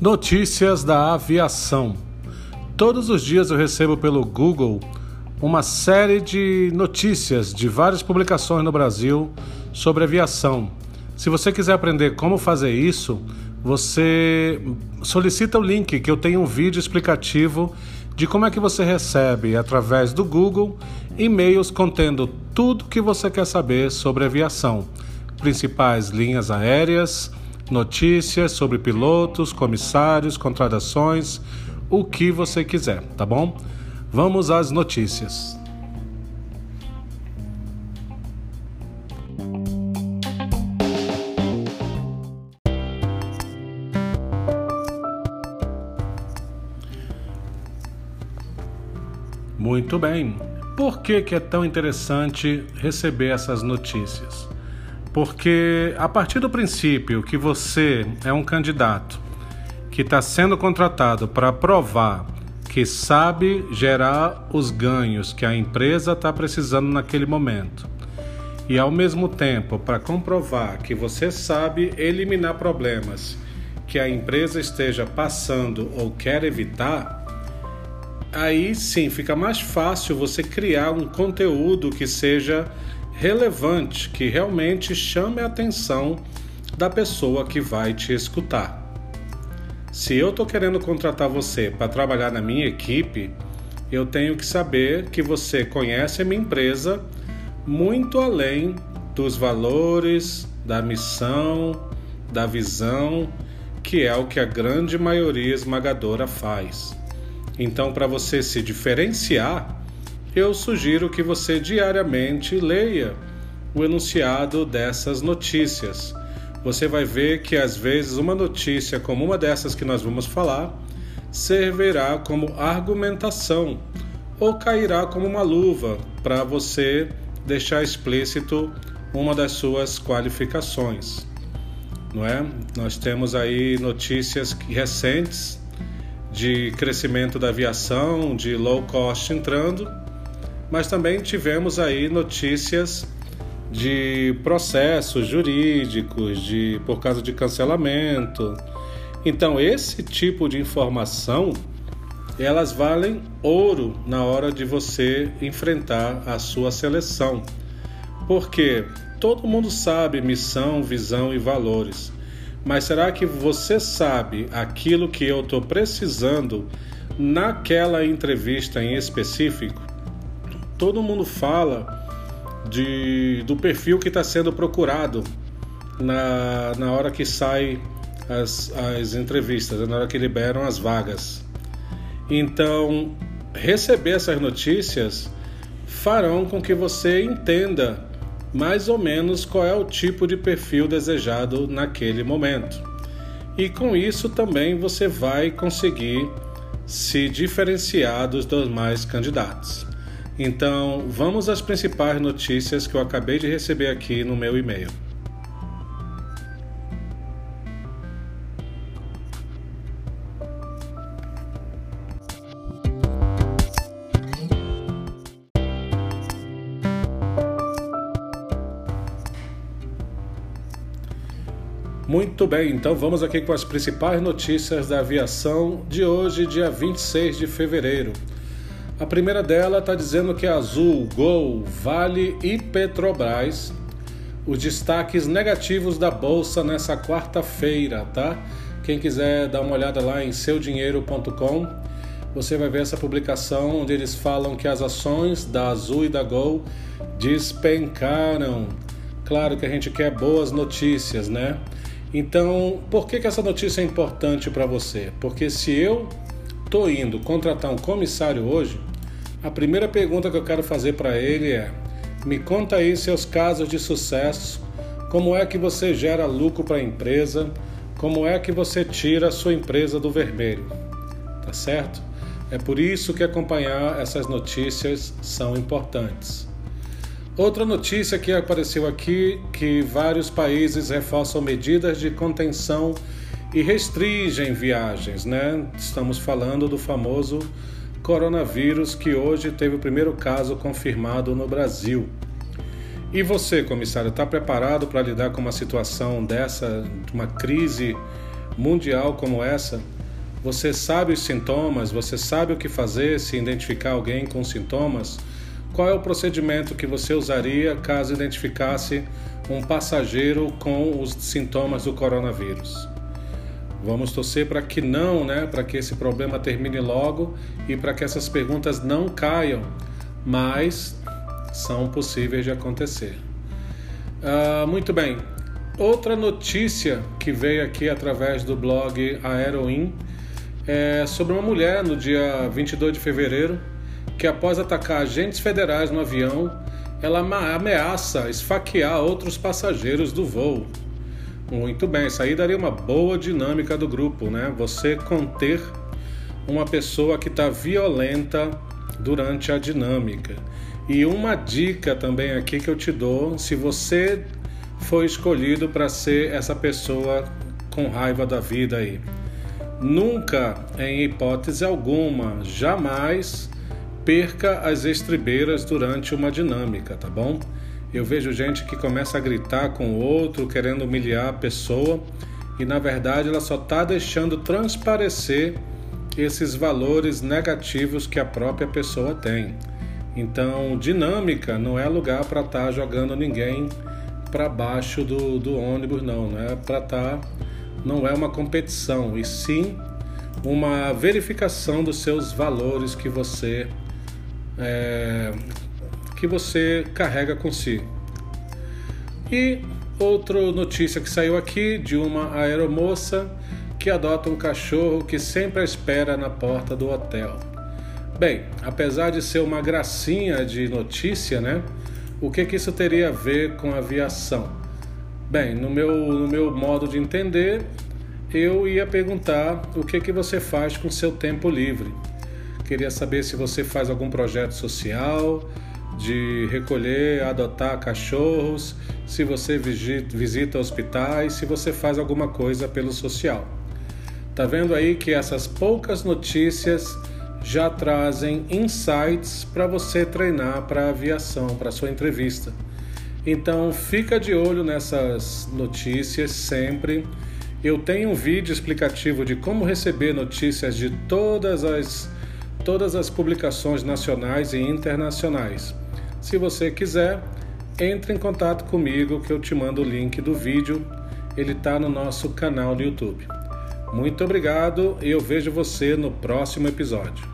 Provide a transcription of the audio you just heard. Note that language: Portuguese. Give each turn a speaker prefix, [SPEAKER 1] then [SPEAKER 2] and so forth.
[SPEAKER 1] Notícias da aviação. Todos os dias eu recebo pelo Google uma série de notícias de várias publicações no Brasil sobre aviação. Se você quiser aprender como fazer isso, você solicita o link que eu tenho um vídeo explicativo de como é que você recebe através do Google e-mails contendo tudo que você quer saber sobre aviação, principais linhas aéreas, notícias sobre pilotos, comissários, contratações, o que você quiser, tá bom? Vamos às notícias. Muito bem. Por que, que é tão interessante receber essas notícias? Porque a partir do princípio que você é um candidato que está sendo contratado para provar que sabe gerar os ganhos que a empresa está precisando naquele momento, e ao mesmo tempo para comprovar que você sabe eliminar problemas que a empresa esteja passando ou quer evitar, aí sim fica mais fácil você criar um conteúdo que seja relevante, que realmente chame a atenção da pessoa que vai te escutar. Se eu estou querendo contratar você para trabalhar na minha equipe, eu tenho que saber que você conhece a minha empresa muito além dos valores, da missão, da visão, que é o que a grande maioria esmagadora faz. Então, para você se diferenciar, eu sugiro que você diariamente leia o enunciado dessas notícias. Você vai ver que às vezes uma notícia como uma dessas que nós vamos falar servirá como argumentação ou cairá como uma luva para você deixar explícito uma das suas qualificações. Não é? Nós temos aí notícias recentes de crescimento da aviação, de low cost entrando mas também tivemos aí notícias de processos jurídicos, de por causa de cancelamento. Então, esse tipo de informação, elas valem ouro na hora de você enfrentar a sua seleção. Porque todo mundo sabe missão, visão e valores. Mas será que você sabe aquilo que eu estou precisando naquela entrevista em específico? todo mundo fala de, do perfil que está sendo procurado na, na hora que sai as, as entrevistas, na hora que liberam as vagas. Então, receber essas notícias farão com que você entenda mais ou menos qual é o tipo de perfil desejado naquele momento. E com isso também você vai conseguir se diferenciar dos demais candidatos. Então, vamos às principais notícias que eu acabei de receber aqui no meu e-mail. Muito bem, então vamos aqui com as principais notícias da aviação de hoje, dia 26 de fevereiro. A primeira dela está dizendo que Azul, Gol, Vale e Petrobras, os destaques negativos da bolsa nessa quarta-feira, tá? Quem quiser dar uma olhada lá em seudinheiro.com, você vai ver essa publicação onde eles falam que as ações da Azul e da Gol despencaram. Claro que a gente quer boas notícias, né? Então, por que, que essa notícia é importante para você? Porque se eu tô indo contratar um comissário hoje, a primeira pergunta que eu quero fazer para ele é: me conta aí seus casos de sucesso, como é que você gera lucro para a empresa, como é que você tira a sua empresa do vermelho. Tá certo? É por isso que acompanhar essas notícias são importantes. Outra notícia que apareceu aqui que vários países reforçam medidas de contenção e restringem viagens, né? Estamos falando do famoso coronavírus que hoje teve o primeiro caso confirmado no Brasil. E você, comissário, está preparado para lidar com uma situação dessa, uma crise mundial como essa? Você sabe os sintomas? Você sabe o que fazer se identificar alguém com sintomas? Qual é o procedimento que você usaria caso identificasse um passageiro com os sintomas do coronavírus? Vamos torcer para que não, né? Para que esse problema termine logo e para que essas perguntas não caiam, mas são possíveis de acontecer. Ah, muito bem. Outra notícia que veio aqui através do blog Aeroin é sobre uma mulher no dia 22 de fevereiro que, após atacar agentes federais no avião, ela ameaça esfaquear outros passageiros do voo. Muito bem, isso aí daria uma boa dinâmica do grupo, né? Você conter uma pessoa que está violenta durante a dinâmica. E uma dica também aqui que eu te dou, se você foi escolhido para ser essa pessoa com raiva da vida aí. Nunca, em hipótese alguma, jamais perca as estribeiras durante uma dinâmica, tá bom? Eu vejo gente que começa a gritar com o outro, querendo humilhar a pessoa, e na verdade ela só está deixando transparecer esses valores negativos que a própria pessoa tem. Então, dinâmica não é lugar para estar tá jogando ninguém para baixo do, do ônibus, não. Não é para estar. Tá, não é uma competição, e sim uma verificação dos seus valores que você é, que você carrega consigo. E outra notícia que saiu aqui de uma aeromoça que adota um cachorro que sempre espera na porta do hotel. Bem, apesar de ser uma gracinha de notícia, né? O que, que isso teria a ver com aviação? Bem, no meu, no meu modo de entender, eu ia perguntar o que, que você faz com seu tempo livre. Queria saber se você faz algum projeto social, de recolher, adotar cachorros, se você visita hospitais, se você faz alguma coisa pelo social. Tá vendo aí que essas poucas notícias já trazem insights para você treinar para aviação, para sua entrevista. Então fica de olho nessas notícias sempre. Eu tenho um vídeo explicativo de como receber notícias de todas as todas as publicações nacionais e internacionais. Se você quiser, entre em contato comigo que eu te mando o link do vídeo. Ele está no nosso canal no YouTube. Muito obrigado e eu vejo você no próximo episódio.